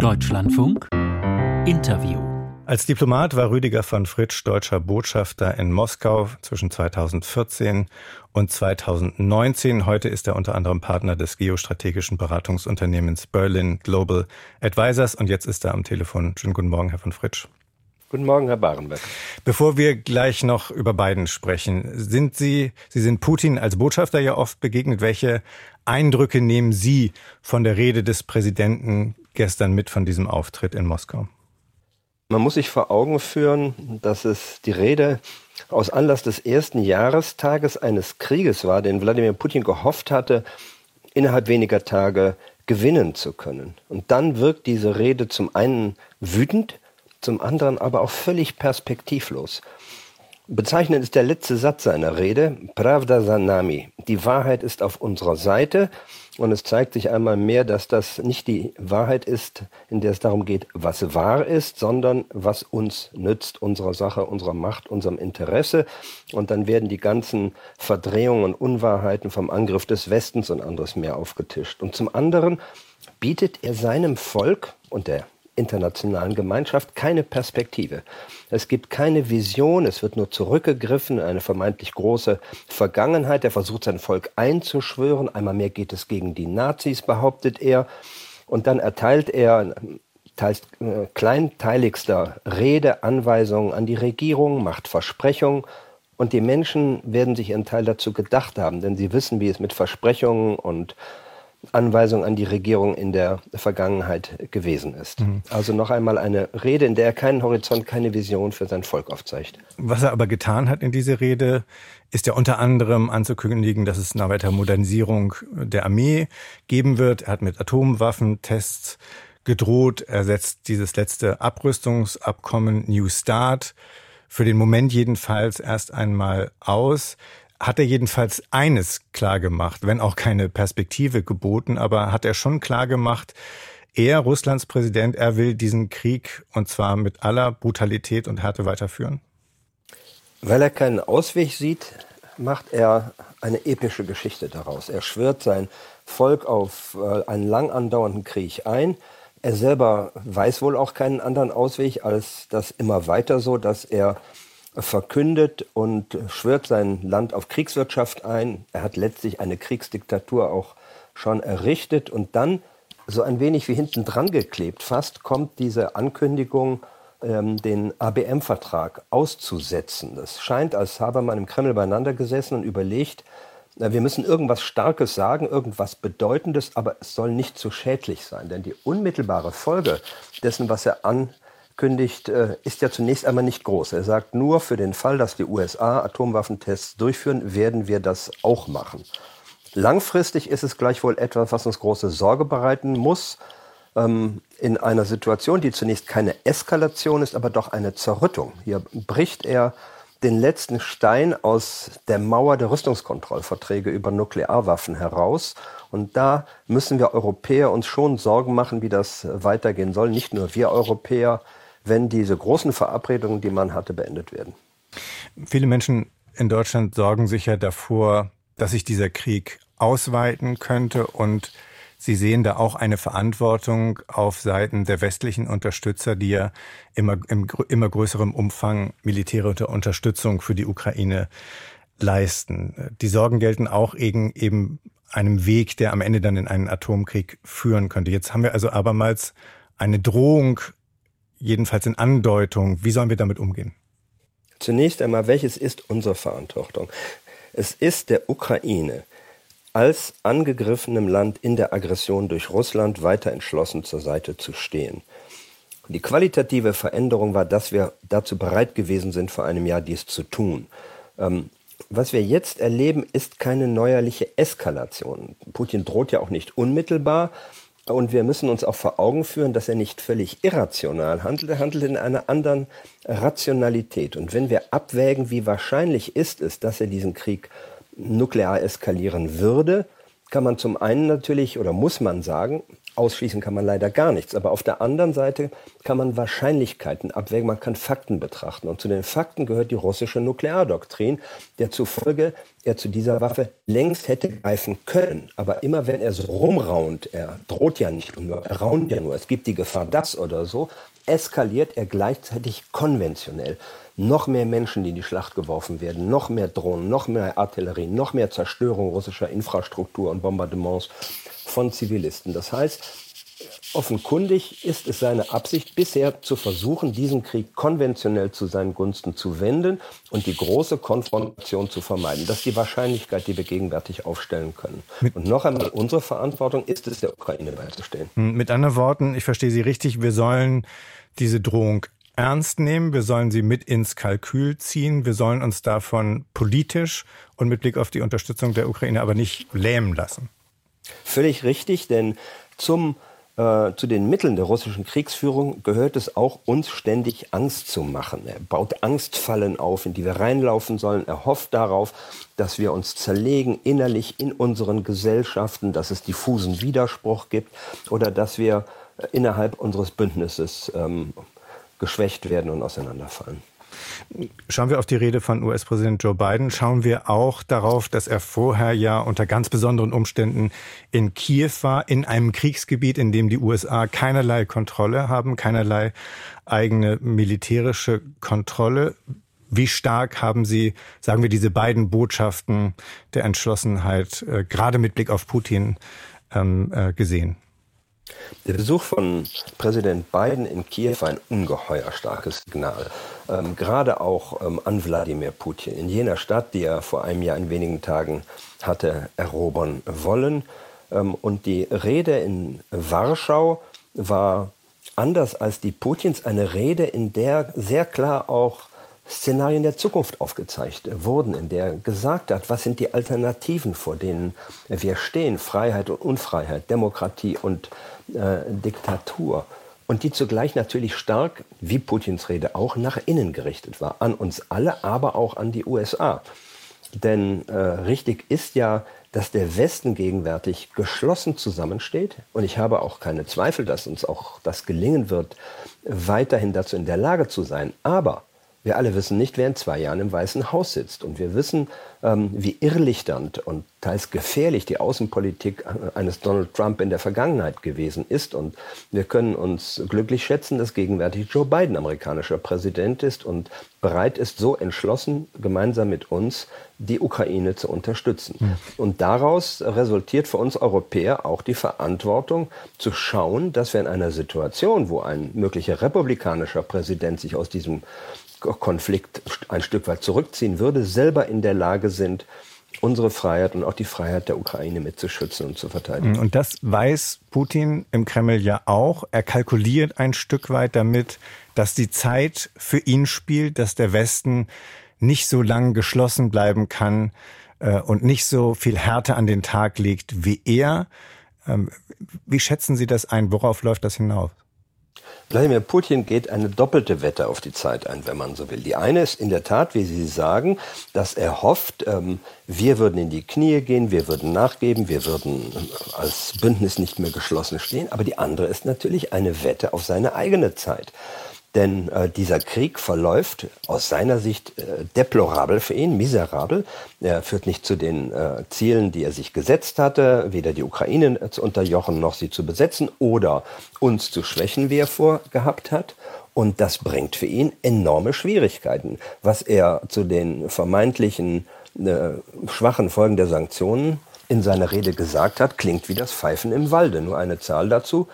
Deutschlandfunk Interview. Als Diplomat war Rüdiger von Fritsch deutscher Botschafter in Moskau zwischen 2014 und 2019. Heute ist er unter anderem Partner des geostrategischen Beratungsunternehmens Berlin Global Advisors und jetzt ist er am Telefon. Schönen guten Morgen, Herr von Fritsch. Guten Morgen, Herr Barenberg. Bevor wir gleich noch über Biden sprechen, sind Sie, Sie sind Putin als Botschafter ja oft begegnet. Welche Eindrücke nehmen Sie von der Rede des Präsidenten gestern mit von diesem Auftritt in Moskau? Man muss sich vor Augen führen, dass es die Rede aus Anlass des ersten Jahrestages eines Krieges war, den Wladimir Putin gehofft hatte, innerhalb weniger Tage gewinnen zu können. Und dann wirkt diese Rede zum einen wütend, zum anderen aber auch völlig perspektivlos. Bezeichnend ist der letzte Satz seiner Rede, Pravda Sanami. Die Wahrheit ist auf unserer Seite und es zeigt sich einmal mehr, dass das nicht die Wahrheit ist, in der es darum geht, was wahr ist, sondern was uns nützt, unserer Sache, unserer Macht, unserem Interesse. Und dann werden die ganzen Verdrehungen und Unwahrheiten vom Angriff des Westens und anderes mehr aufgetischt. Und zum anderen bietet er seinem Volk und der internationalen Gemeinschaft keine Perspektive. Es gibt keine Vision, es wird nur zurückgegriffen in eine vermeintlich große Vergangenheit. Er versucht sein Volk einzuschwören. Einmal mehr geht es gegen die Nazis, behauptet er. Und dann erteilt er teils äh, kleinteiligster Rede Anweisungen an die Regierung, macht Versprechungen. Und die Menschen werden sich ihren Teil dazu gedacht haben, denn sie wissen, wie es mit Versprechungen und Anweisung an die Regierung in der Vergangenheit gewesen ist. Mhm. Also noch einmal eine Rede, in der er keinen Horizont, keine Vision für sein Volk aufzeigt. Was er aber getan hat in dieser Rede, ist ja unter anderem anzukündigen, dass es eine weitere Modernisierung der Armee geben wird. Er hat mit Atomwaffentests gedroht. Er setzt dieses letzte Abrüstungsabkommen New Start für den Moment jedenfalls erst einmal aus hat er jedenfalls eines klar gemacht, wenn auch keine Perspektive geboten, aber hat er schon klar gemacht, er, Russlands Präsident, er will diesen Krieg und zwar mit aller Brutalität und Härte weiterführen? Weil er keinen Ausweg sieht, macht er eine epische Geschichte daraus. Er schwört sein Volk auf äh, einen lang andauernden Krieg ein. Er selber weiß wohl auch keinen anderen Ausweg als das immer weiter so, dass er verkündet und schwört sein Land auf Kriegswirtschaft ein. Er hat letztlich eine Kriegsdiktatur auch schon errichtet und dann so ein wenig wie hinten dran geklebt fast kommt diese Ankündigung, ähm, den ABM-Vertrag auszusetzen. Das scheint, als habe man im Kreml beieinander gesessen und überlegt, na, wir müssen irgendwas Starkes sagen, irgendwas Bedeutendes, aber es soll nicht zu schädlich sein. Denn die unmittelbare Folge dessen, was er an kündigt, äh, ist ja zunächst einmal nicht groß. Er sagt nur, für den Fall, dass die USA Atomwaffentests durchführen, werden wir das auch machen. Langfristig ist es gleichwohl etwas, was uns große Sorge bereiten muss. Ähm, in einer Situation, die zunächst keine Eskalation ist, aber doch eine Zerrüttung. Hier bricht er den letzten Stein aus der Mauer der Rüstungskontrollverträge über Nuklearwaffen heraus. Und da müssen wir Europäer uns schon Sorgen machen, wie das weitergehen soll. Nicht nur wir Europäer, wenn diese großen Verabredungen, die man hatte, beendet werden. Viele Menschen in Deutschland sorgen sich ja davor, dass sich dieser Krieg ausweiten könnte und Sie sehen da auch eine Verantwortung auf Seiten der westlichen Unterstützer, die ja immer im immer größerem Umfang militärische Unterstützung für die Ukraine leisten. Die Sorgen gelten auch eben, eben einem Weg, der am Ende dann in einen Atomkrieg führen könnte. Jetzt haben wir also abermals eine Drohung jedenfalls in Andeutung. Wie sollen wir damit umgehen? Zunächst einmal, welches ist unsere Verantwortung? Es ist der Ukraine als angegriffenem Land in der Aggression durch Russland weiter entschlossen zur Seite zu stehen. Die qualitative Veränderung war, dass wir dazu bereit gewesen sind, vor einem Jahr dies zu tun. Ähm, was wir jetzt erleben, ist keine neuerliche Eskalation. Putin droht ja auch nicht unmittelbar, und wir müssen uns auch vor Augen führen, dass er nicht völlig irrational handelt, er handelt in einer anderen Rationalität. Und wenn wir abwägen, wie wahrscheinlich ist es, dass er diesen Krieg nuklear eskalieren würde, kann man zum einen natürlich oder muss man sagen, ausschließen kann man leider gar nichts. Aber auf der anderen Seite kann man Wahrscheinlichkeiten abwägen, man kann Fakten betrachten. Und zu den Fakten gehört die russische Nukleardoktrin, der zufolge er zu dieser Waffe längst hätte greifen können. Aber immer wenn er so rumraunt, er droht ja nicht nur, er raunt ja nur, es gibt die Gefahr, das oder so, eskaliert er gleichzeitig konventionell. Noch mehr Menschen, die in die Schlacht geworfen werden, noch mehr Drohnen, noch mehr Artillerie, noch mehr Zerstörung russischer Infrastruktur und Bombardements von Zivilisten. Das heißt, offenkundig ist es seine Absicht, bisher zu versuchen, diesen Krieg konventionell zu seinen Gunsten zu wenden und die große Konfrontation zu vermeiden. Das ist die Wahrscheinlichkeit, die wir gegenwärtig aufstellen können. und noch einmal, unsere Verantwortung ist es, der Ukraine beizustehen. Mit anderen Worten, ich verstehe Sie richtig, wir sollen diese Drohung ernst nehmen, wir sollen sie mit ins Kalkül ziehen, wir sollen uns davon politisch und mit Blick auf die Unterstützung der Ukraine aber nicht lähmen lassen. Völlig richtig, denn zum, äh, zu den Mitteln der russischen Kriegsführung gehört es auch, uns ständig Angst zu machen. Er baut Angstfallen auf, in die wir reinlaufen sollen. Er hofft darauf, dass wir uns zerlegen innerlich in unseren Gesellschaften, dass es diffusen Widerspruch gibt oder dass wir innerhalb unseres Bündnisses ähm, geschwächt werden und auseinanderfallen. Schauen wir auf die Rede von US-Präsident Joe Biden. Schauen wir auch darauf, dass er vorher ja unter ganz besonderen Umständen in Kiew war, in einem Kriegsgebiet, in dem die USA keinerlei Kontrolle haben, keinerlei eigene militärische Kontrolle. Wie stark haben Sie, sagen wir, diese beiden Botschaften der Entschlossenheit äh, gerade mit Blick auf Putin ähm, äh, gesehen? Der Besuch von Präsident Biden in Kiew war ein ungeheuer starkes Signal. Ähm, gerade auch ähm, an Wladimir Putin in jener Stadt, die er vor einem Jahr in wenigen Tagen hatte erobern wollen. Ähm, und die Rede in Warschau war anders als die Putins eine Rede, in der sehr klar auch Szenarien der Zukunft aufgezeigt wurden, in der gesagt hat, was sind die Alternativen, vor denen wir stehen, Freiheit und Unfreiheit, Demokratie und äh, Diktatur. Und die zugleich natürlich stark, wie Putins Rede auch, nach innen gerichtet war. An uns alle, aber auch an die USA. Denn äh, richtig ist ja, dass der Westen gegenwärtig geschlossen zusammensteht. Und ich habe auch keine Zweifel, dass uns auch das gelingen wird, weiterhin dazu in der Lage zu sein. Aber wir alle wissen nicht, wer in zwei Jahren im Weißen Haus sitzt. Und wir wissen, ähm, wie irrlichternd und teils gefährlich die Außenpolitik äh, eines Donald Trump in der Vergangenheit gewesen ist. Und wir können uns glücklich schätzen, dass gegenwärtig Joe Biden amerikanischer Präsident ist und bereit ist, so entschlossen gemeinsam mit uns die Ukraine zu unterstützen. Ja. Und daraus resultiert für uns Europäer auch die Verantwortung zu schauen, dass wir in einer Situation, wo ein möglicher republikanischer Präsident sich aus diesem Konflikt ein Stück weit zurückziehen würde, selber in der Lage sind, unsere Freiheit und auch die Freiheit der Ukraine mitzuschützen und zu verteidigen. Und das weiß Putin im Kreml ja auch. Er kalkuliert ein Stück weit damit, dass die Zeit für ihn spielt, dass der Westen nicht so lang geschlossen bleiben kann äh, und nicht so viel Härte an den Tag legt wie er. Ähm, wie schätzen Sie das ein? Worauf läuft das hinaus? Wladimir Putin geht eine doppelte Wette auf die Zeit ein, wenn man so will. Die eine ist in der Tat, wie Sie sagen, dass er hofft, ähm, wir würden in die Knie gehen, wir würden nachgeben, wir würden äh, als Bündnis nicht mehr geschlossen stehen. Aber die andere ist natürlich eine Wette auf seine eigene Zeit. Denn äh, dieser Krieg verläuft aus seiner Sicht äh, deplorabel für ihn, miserabel. Er führt nicht zu den äh, Zielen, die er sich gesetzt hatte, weder die Ukraine zu unterjochen noch sie zu besetzen oder uns zu schwächen, wie er vorgehabt hat. Und das bringt für ihn enorme Schwierigkeiten. Was er zu den vermeintlichen äh, schwachen Folgen der Sanktionen in seiner Rede gesagt hat, klingt wie das Pfeifen im Walde. Nur eine Zahl dazu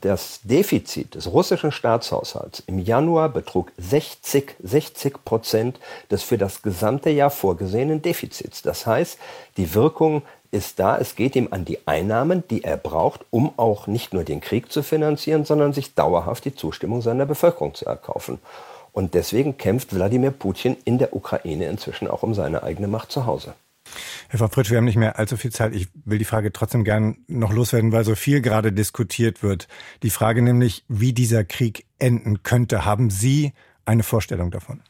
das Defizit des russischen Staatshaushalts im Januar betrug 60, 60 Prozent des für das gesamte Jahr vorgesehenen Defizits. Das heißt, die Wirkung ist da, es geht ihm an die Einnahmen, die er braucht, um auch nicht nur den Krieg zu finanzieren, sondern sich dauerhaft die Zustimmung seiner Bevölkerung zu erkaufen. Und deswegen kämpft Wladimir Putin in der Ukraine inzwischen auch um seine eigene Macht zu Hause. Herr von Fritsch, wir haben nicht mehr allzu viel Zeit. Ich will die Frage trotzdem gern noch loswerden, weil so viel gerade diskutiert wird. Die Frage nämlich, wie dieser Krieg enden könnte. Haben Sie eine Vorstellung davon?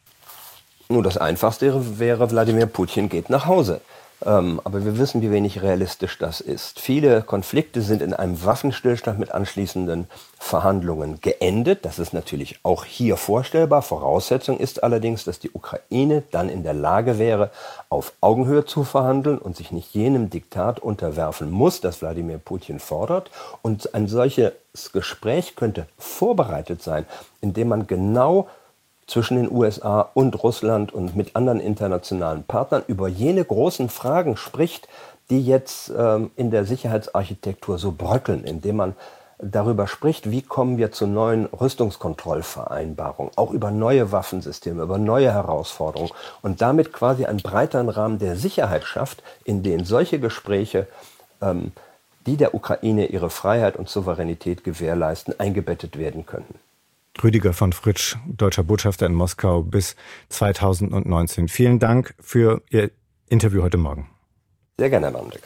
Nun, das Einfachste wäre, Wladimir Putin geht nach Hause. Ähm, aber wir wissen, wie wenig realistisch das ist. Viele Konflikte sind in einem Waffenstillstand mit anschließenden Verhandlungen geendet. Das ist natürlich auch hier vorstellbar. Voraussetzung ist allerdings, dass die Ukraine dann in der Lage wäre, auf Augenhöhe zu verhandeln und sich nicht jenem Diktat unterwerfen muss, das Wladimir Putin fordert. Und ein solches Gespräch könnte vorbereitet sein, indem man genau zwischen den USA und Russland und mit anderen internationalen Partnern über jene großen Fragen spricht, die jetzt ähm, in der Sicherheitsarchitektur so bröckeln, indem man darüber spricht, wie kommen wir zu neuen Rüstungskontrollvereinbarungen, auch über neue Waffensysteme, über neue Herausforderungen und damit quasi einen breiteren Rahmen der Sicherheit schafft, in den solche Gespräche, ähm, die der Ukraine ihre Freiheit und Souveränität gewährleisten, eingebettet werden könnten. Rüdiger von Fritsch, deutscher Botschafter in Moskau bis 2019. Vielen Dank für Ihr Interview heute Morgen. Sehr gerne, Herr Mandeck.